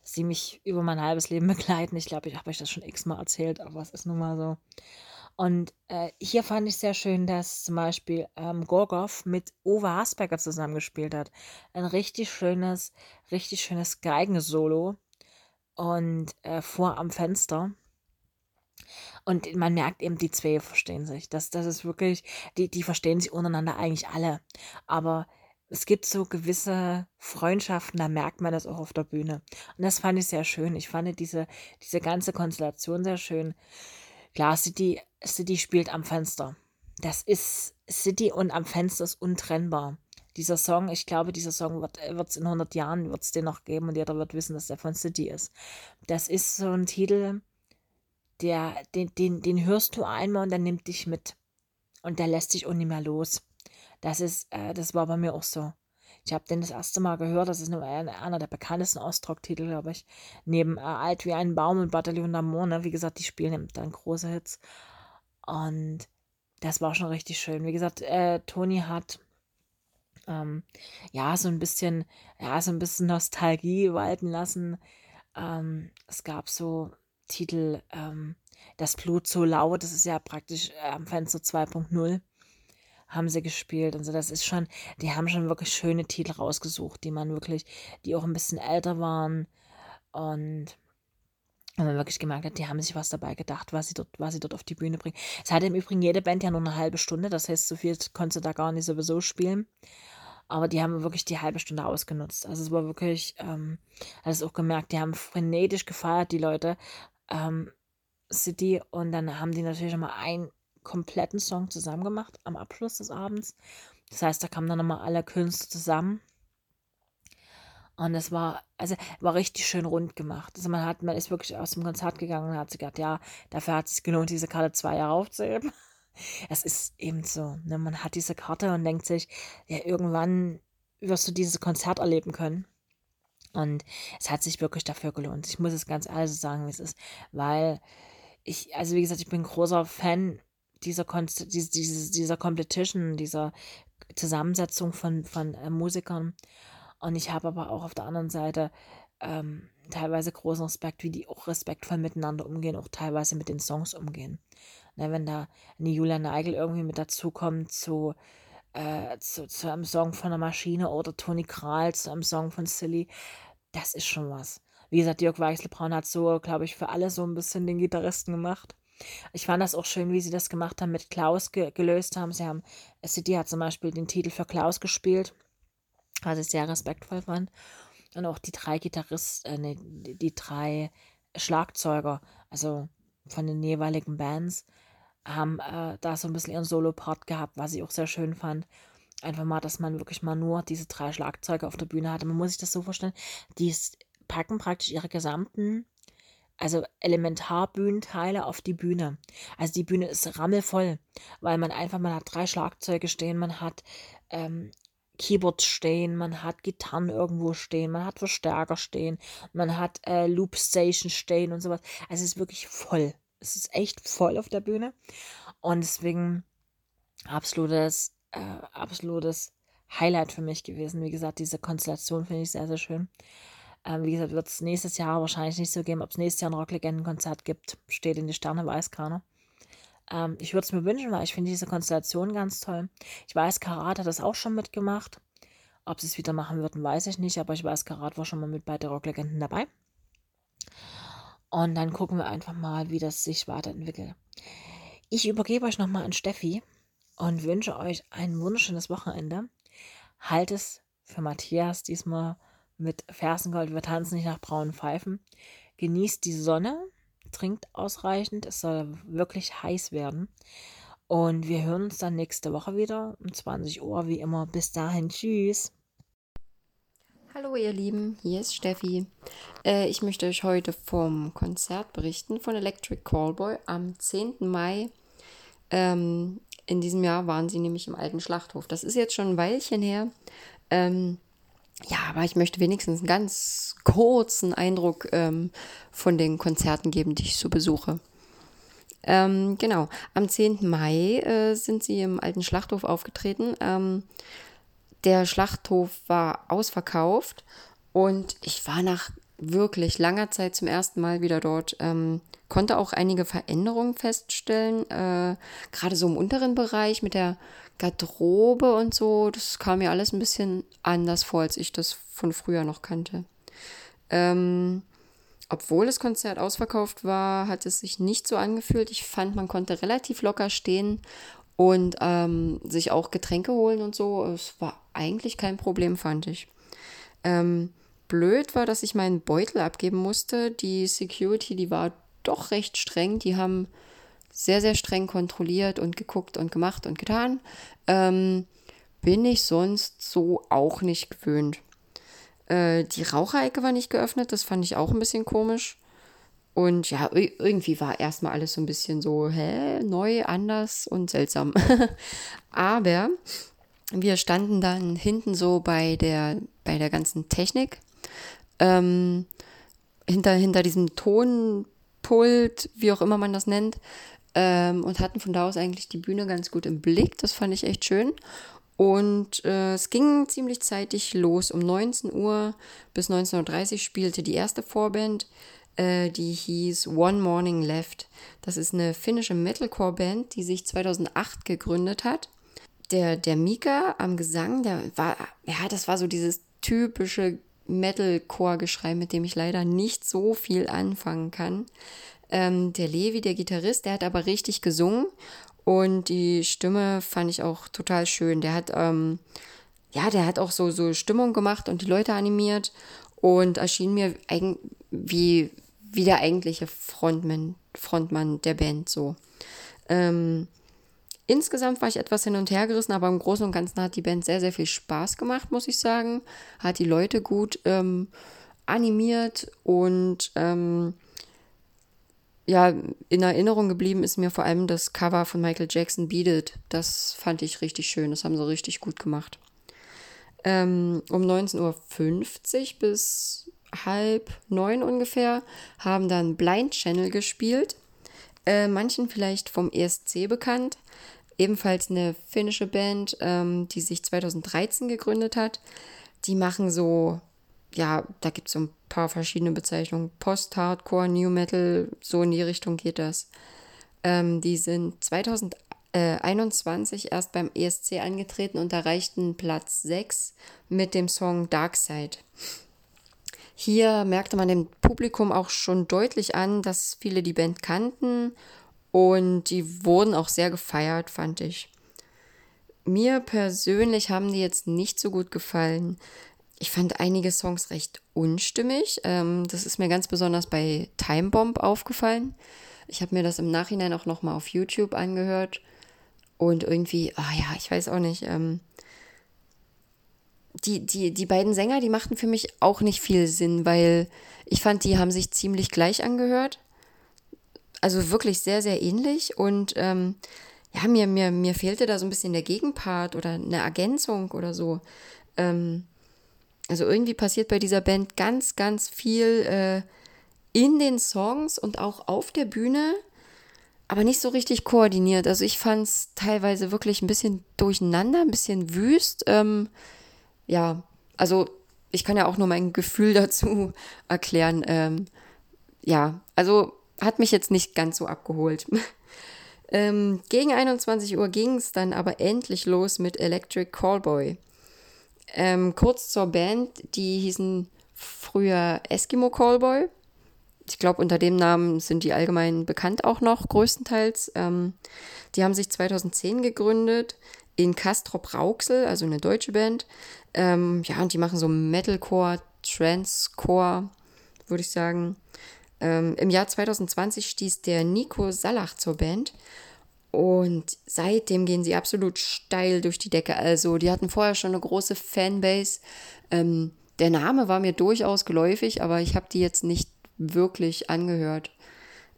sie mich über mein halbes Leben begleiten. Ich glaube, ich habe euch das schon x-mal erzählt, aber es ist nun mal so. Und äh, hier fand ich sehr schön, dass zum Beispiel ähm, Gorgov mit Uwe Hasberger zusammengespielt hat. Ein richtig schönes, richtig schönes Geigensolo und äh, vor am Fenster. Und man merkt eben, die zwei verstehen sich. Das, das ist wirklich, die, die verstehen sich untereinander eigentlich alle. Aber es gibt so gewisse Freundschaften, da merkt man das auch auf der Bühne. Und das fand ich sehr schön. Ich fand diese, diese ganze Konstellation sehr schön. Klar, City, City spielt am Fenster. Das ist City und am Fenster ist untrennbar. Dieser Song, ich glaube, dieser Song wird es in 100 Jahren wird's den noch geben und jeder wird wissen, dass der von City ist. Das ist so ein Titel, der, den, den, den hörst du einmal und der nimmt dich mit. Und der lässt dich auch nicht mehr los. Das ist, äh, das war bei mir auch so. Ich habe den das erste Mal gehört. Das ist nur einer der bekanntesten Ostrock-Titel, glaube ich. Neben äh, Alt wie ein Baum und Bataillon d'Amour. Ne? Wie gesagt, die spielen dann große Hits. Und das war schon richtig schön. Wie gesagt, äh, Toni hat ähm, ja so ein bisschen, ja, so ein bisschen Nostalgie walten lassen. Ähm, es gab so Titel, ähm, Das Blut so laut, das ist ja praktisch äh, am Fenster 2.0 haben sie gespielt und. Das ist schon, die haben schon wirklich schöne Titel rausgesucht, die man wirklich, die auch ein bisschen älter waren und und man wirklich gemerkt hat, die haben sich was dabei gedacht, was sie dort, was sie dort auf die Bühne bringen. Es hatte im Übrigen jede Band ja nur eine halbe Stunde, das heißt, so viel konntest du da gar nicht sowieso spielen. Aber die haben wirklich die halbe Stunde ausgenutzt. Also es war wirklich, ähm, hast auch gemerkt, die haben frenetisch gefeiert, die Leute, ähm, City. Und dann haben die natürlich nochmal einen kompletten Song zusammen gemacht am Abschluss des Abends. Das heißt, da kamen dann nochmal alle Künstler zusammen. Und es war, also war richtig schön rund gemacht. Also man hat, man ist wirklich aus dem Konzert gegangen und hat sich gedacht, ja, dafür hat es sich gelohnt, diese Karte zwei Jahre aufzuheben. [LAUGHS] Es ist eben so. Ne? Man hat diese Karte und denkt sich, ja, irgendwann wirst du dieses Konzert erleben können. Und es hat sich wirklich dafür gelohnt. Ich muss es ganz ehrlich sagen, wie es ist, weil ich, also wie gesagt, ich bin großer Fan dieser, Konst dieser, dieser Competition, dieser Zusammensetzung von, von äh, Musikern. Und ich habe aber auch auf der anderen Seite ähm, teilweise großen Respekt, wie die auch respektvoll miteinander umgehen, auch teilweise mit den Songs umgehen. Ne, wenn da eine Julia Neigel irgendwie mit dazukommt zu, äh, zu, zu einem Song von der Maschine oder Toni Kral zu einem Song von Silly, das ist schon was. Wie gesagt, Dirk Weichselbraun hat so, glaube ich, für alle so ein bisschen den Gitarristen gemacht. Ich fand das auch schön, wie sie das gemacht haben, mit Klaus ge gelöst haben. Sie haben, SCD hat zum Beispiel den Titel für Klaus gespielt, was ich sehr respektvoll fand. Und auch die drei Gitarristen, äh, die drei Schlagzeuger, also von den jeweiligen Bands, haben äh, da so ein bisschen ihren Solo-Part gehabt, was ich auch sehr schön fand. Einfach mal, dass man wirklich mal nur diese drei Schlagzeuge auf der Bühne hatte. Man muss sich das so vorstellen, die packen praktisch ihre gesamten, also Elementarbühnenteile auf die Bühne. Also die Bühne ist rammelvoll, weil man einfach, man hat drei Schlagzeuge stehen, man hat ähm, Keyboards stehen, man hat Gitarren irgendwo stehen, man hat Verstärker stehen, man hat äh, Loopstation stehen und sowas. Also es ist wirklich voll. Es ist echt voll auf der Bühne. Und deswegen absolutes, äh, absolutes Highlight für mich gewesen. Wie gesagt, diese Konstellation finde ich sehr, sehr schön. Ähm, wie gesagt, wird es nächstes Jahr wahrscheinlich nicht so geben. Ob es nächstes Jahr ein Rocklegenden-Konzert gibt, steht in die Sterne, weiß keiner. Ähm, ich würde es mir wünschen, weil ich finde diese Konstellation ganz toll. Ich weiß, Karat hat das auch schon mitgemacht. Ob sie es wieder machen würden, weiß ich nicht, aber ich weiß, Karat war schon mal mit bei der Rocklegenden dabei. Und dann gucken wir einfach mal, wie das sich weiterentwickelt. Ich übergebe euch nochmal an Steffi und wünsche euch ein wunderschönes Wochenende. Halt es für Matthias diesmal mit Fersengold. Wir tanzen nicht nach braunen Pfeifen. Genießt die Sonne, trinkt ausreichend. Es soll wirklich heiß werden. Und wir hören uns dann nächste Woche wieder um 20 Uhr, wie immer. Bis dahin, tschüss. Hallo ihr Lieben, hier ist Steffi. Äh, ich möchte euch heute vom Konzert berichten von Electric Callboy am 10. Mai. Ähm, in diesem Jahr waren sie nämlich im alten Schlachthof. Das ist jetzt schon ein Weilchen her. Ähm, ja, aber ich möchte wenigstens einen ganz kurzen Eindruck ähm, von den Konzerten geben, die ich so besuche. Ähm, genau, am 10. Mai äh, sind sie im alten Schlachthof aufgetreten. Ähm, der Schlachthof war ausverkauft und ich war nach wirklich langer Zeit zum ersten Mal wieder dort. Ähm, konnte auch einige Veränderungen feststellen, äh, gerade so im unteren Bereich mit der Garderobe und so. Das kam mir alles ein bisschen anders vor, als ich das von früher noch kannte. Ähm, obwohl das Konzert ausverkauft war, hat es sich nicht so angefühlt. Ich fand, man konnte relativ locker stehen und ähm, sich auch Getränke holen und so. Es war eigentlich kein Problem, fand ich. Ähm, blöd war, dass ich meinen Beutel abgeben musste. Die Security, die war doch recht streng. Die haben sehr, sehr streng kontrolliert und geguckt und gemacht und getan. Ähm, bin ich sonst so auch nicht gewöhnt. Äh, die Raucherecke war nicht geöffnet, das fand ich auch ein bisschen komisch. Und ja, irgendwie war erstmal alles so ein bisschen so, hä, neu, anders und seltsam. [LAUGHS] Aber wir standen dann hinten so bei der, bei der ganzen Technik, ähm, hinter, hinter diesem Tonpult, wie auch immer man das nennt, ähm, und hatten von da aus eigentlich die Bühne ganz gut im Blick. Das fand ich echt schön. Und äh, es ging ziemlich zeitig los. Um 19 Uhr bis 19.30 Uhr spielte die erste Vorband, äh, die hieß One Morning Left. Das ist eine finnische Metalcore-Band, die sich 2008 gegründet hat. Der, der Mika am Gesang, der war, ja, das war so dieses typische Metalcore-Geschrei, mit dem ich leider nicht so viel anfangen kann. Ähm, der Levi, der Gitarrist, der hat aber richtig gesungen und die Stimme fand ich auch total schön. Der hat, ähm, ja, der hat auch so, so Stimmung gemacht und die Leute animiert und erschien mir wie, wie der eigentliche Frontman, Frontmann der Band so. Ähm, insgesamt war ich etwas hin und her gerissen, aber im Großen und Ganzen hat die Band sehr, sehr viel Spaß gemacht, muss ich sagen. Hat die Leute gut ähm, animiert und ähm, ja, in Erinnerung geblieben ist mir vor allem das Cover von Michael Jackson Beat It. Das fand ich richtig schön. Das haben sie richtig gut gemacht. Ähm, um 19.50 Uhr bis halb neun ungefähr haben dann Blind Channel gespielt. Äh, manchen vielleicht vom ESC bekannt. Ebenfalls eine finnische Band, ähm, die sich 2013 gegründet hat. Die machen so ja, da gibt es so ein paar verschiedene Bezeichnungen. Post-Hardcore, New Metal, so in die Richtung geht das. Ähm, die sind 2021 erst beim ESC angetreten und erreichten Platz 6 mit dem Song Dark Side. Hier merkte man dem Publikum auch schon deutlich an, dass viele die Band kannten und die wurden auch sehr gefeiert, fand ich. Mir persönlich haben die jetzt nicht so gut gefallen. Ich fand einige Songs recht unstimmig. Ähm, das ist mir ganz besonders bei Time Bomb aufgefallen. Ich habe mir das im Nachhinein auch nochmal auf YouTube angehört. Und irgendwie, ah ja, ich weiß auch nicht. Ähm, die, die, die beiden Sänger, die machten für mich auch nicht viel Sinn, weil ich fand, die haben sich ziemlich gleich angehört. Also wirklich sehr, sehr ähnlich. Und ähm, ja, mir, mir, mir fehlte da so ein bisschen der Gegenpart oder eine Ergänzung oder so. Ähm, also irgendwie passiert bei dieser Band ganz, ganz viel äh, in den Songs und auch auf der Bühne, aber nicht so richtig koordiniert. Also ich fand es teilweise wirklich ein bisschen durcheinander, ein bisschen wüst. Ähm, ja, also ich kann ja auch nur mein Gefühl [LAUGHS] dazu erklären. Ähm, ja, also hat mich jetzt nicht ganz so abgeholt. [LAUGHS] ähm, gegen 21 Uhr ging es dann aber endlich los mit Electric Callboy. Ähm, kurz zur Band, die hießen früher Eskimo Callboy. Ich glaube, unter dem Namen sind die allgemein bekannt auch noch, größtenteils. Ähm, die haben sich 2010 gegründet in Castrop Rauxel, also eine deutsche Band. Ähm, ja, und die machen so Metalcore, Transcore, würde ich sagen. Ähm, Im Jahr 2020 stieß der Nico Salach zur Band. Und seitdem gehen sie absolut steil durch die Decke. Also, die hatten vorher schon eine große Fanbase. Ähm, der Name war mir durchaus geläufig, aber ich habe die jetzt nicht wirklich angehört.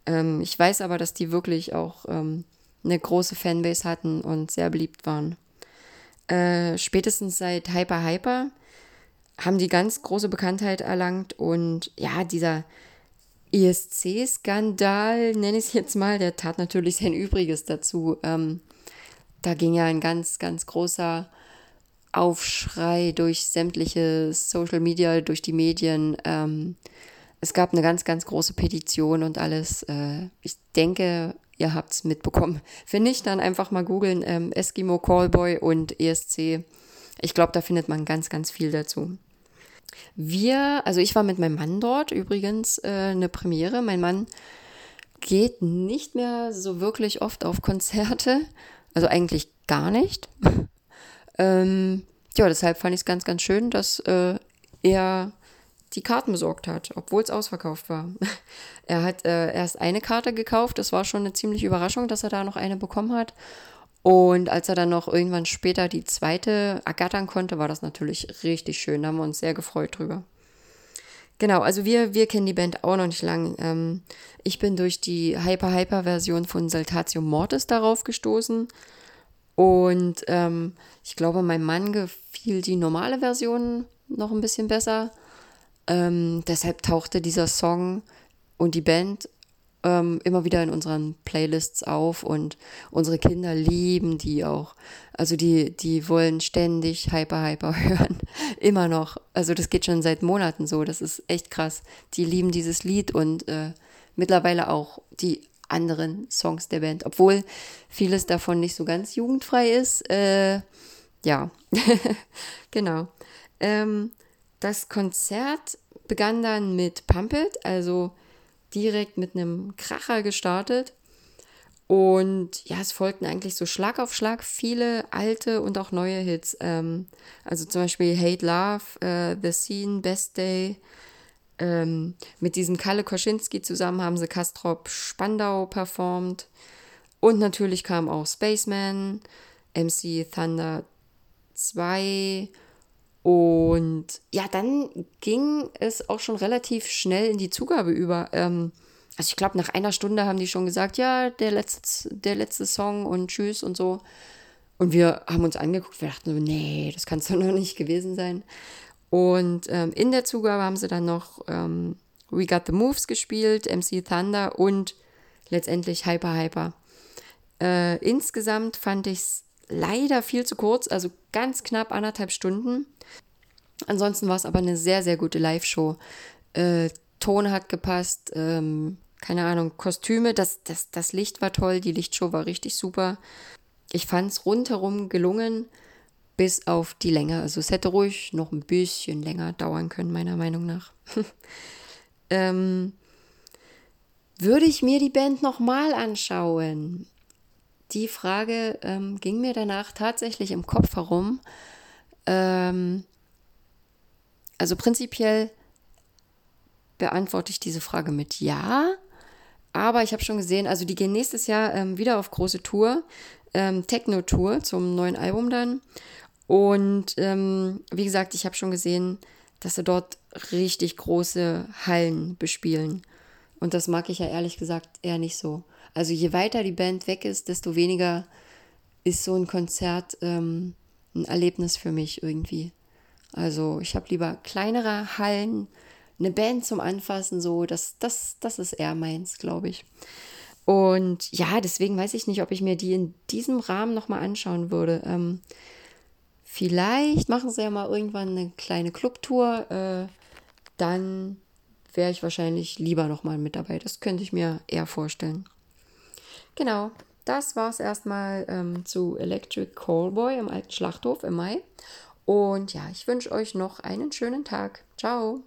Ähm, ich weiß aber, dass die wirklich auch ähm, eine große Fanbase hatten und sehr beliebt waren. Äh, spätestens seit Hyper Hyper haben die ganz große Bekanntheit erlangt und ja, dieser ESC-Skandal, nenne ich es jetzt mal, der tat natürlich sein Übriges dazu. Ähm, da ging ja ein ganz, ganz großer Aufschrei durch sämtliche Social Media, durch die Medien. Ähm, es gab eine ganz, ganz große Petition und alles. Äh, ich denke, ihr habt es mitbekommen. [LAUGHS] Wenn nicht, dann einfach mal googeln ähm, Eskimo Callboy und ESC. Ich glaube, da findet man ganz, ganz viel dazu. Wir, also ich war mit meinem Mann dort, übrigens äh, eine Premiere. Mein Mann geht nicht mehr so wirklich oft auf Konzerte, also eigentlich gar nicht. [LAUGHS] ähm, ja, deshalb fand ich es ganz, ganz schön, dass äh, er die Karten besorgt hat, obwohl es ausverkauft war. [LAUGHS] er hat äh, erst eine Karte gekauft, das war schon eine ziemliche Überraschung, dass er da noch eine bekommen hat. Und als er dann noch irgendwann später die zweite ergattern konnte, war das natürlich richtig schön. Da haben wir uns sehr gefreut drüber. Genau, also wir, wir kennen die Band auch noch nicht lang. Ähm, ich bin durch die Hyper-Hyper-Version von Saltatio Mortis darauf gestoßen. Und ähm, ich glaube, meinem Mann gefiel die normale Version noch ein bisschen besser. Ähm, deshalb tauchte dieser Song und die Band ähm, immer wieder in unseren Playlists auf und unsere Kinder lieben die auch. Also die, die wollen ständig Hyper Hyper [LAUGHS] hören. immer noch. Also das geht schon seit Monaten so. Das ist echt krass. Die lieben dieses Lied und äh, mittlerweile auch die anderen Songs der Band, obwohl vieles davon nicht so ganz jugendfrei ist. Äh, ja, [LAUGHS] genau. Ähm, das Konzert begann dann mit Pump It, also direkt mit einem Kracher gestartet. Und ja, es folgten eigentlich so Schlag auf Schlag viele alte und auch neue Hits. Ähm, also zum Beispiel Hate Love, äh, The Scene, Best Day, ähm, mit diesem Kalle Koschinski zusammen haben sie Kastrop Spandau performt. Und natürlich kam auch Spaceman, MC Thunder 2. Und ja, dann ging es auch schon relativ schnell in die Zugabe über. Ähm, also ich glaube, nach einer Stunde haben die schon gesagt, ja, der letzte, der letzte Song und tschüss und so. Und wir haben uns angeguckt, wir dachten so, nee, das kann es doch noch nicht gewesen sein. Und ähm, in der Zugabe haben sie dann noch ähm, We Got the Moves gespielt, MC Thunder und letztendlich Hyper Hyper. Äh, insgesamt fand ich es leider viel zu kurz, also ganz knapp anderthalb Stunden. Ansonsten war es aber eine sehr, sehr gute Live-Show. Äh, Ton hat gepasst, ähm, keine Ahnung, Kostüme, das, das, das Licht war toll, die Lichtshow war richtig super. Ich fand es rundherum gelungen bis auf die Länge. Also es hätte ruhig noch ein bisschen länger dauern können, meiner Meinung nach. [LAUGHS] ähm, würde ich mir die Band nochmal anschauen? Die Frage ähm, ging mir danach tatsächlich im Kopf herum. Ähm, also prinzipiell beantworte ich diese Frage mit Ja. Aber ich habe schon gesehen, also die gehen nächstes Jahr ähm, wieder auf große Tour, ähm, Techno-Tour zum neuen Album dann. Und ähm, wie gesagt, ich habe schon gesehen, dass sie dort richtig große Hallen bespielen. Und das mag ich ja ehrlich gesagt eher nicht so. Also je weiter die Band weg ist, desto weniger ist so ein Konzert ähm, ein Erlebnis für mich irgendwie. Also ich habe lieber kleinere Hallen, eine Band zum Anfassen, so, das, das, das ist eher meins, glaube ich. Und ja, deswegen weiß ich nicht, ob ich mir die in diesem Rahmen nochmal anschauen würde. Ähm, Vielleicht machen sie ja mal irgendwann eine kleine Clubtour. Äh, dann wäre ich wahrscheinlich lieber nochmal mit dabei. Das könnte ich mir eher vorstellen. Genau, das war es erstmal ähm, zu Electric Callboy im alten Schlachthof im Mai. Und ja, ich wünsche euch noch einen schönen Tag. Ciao.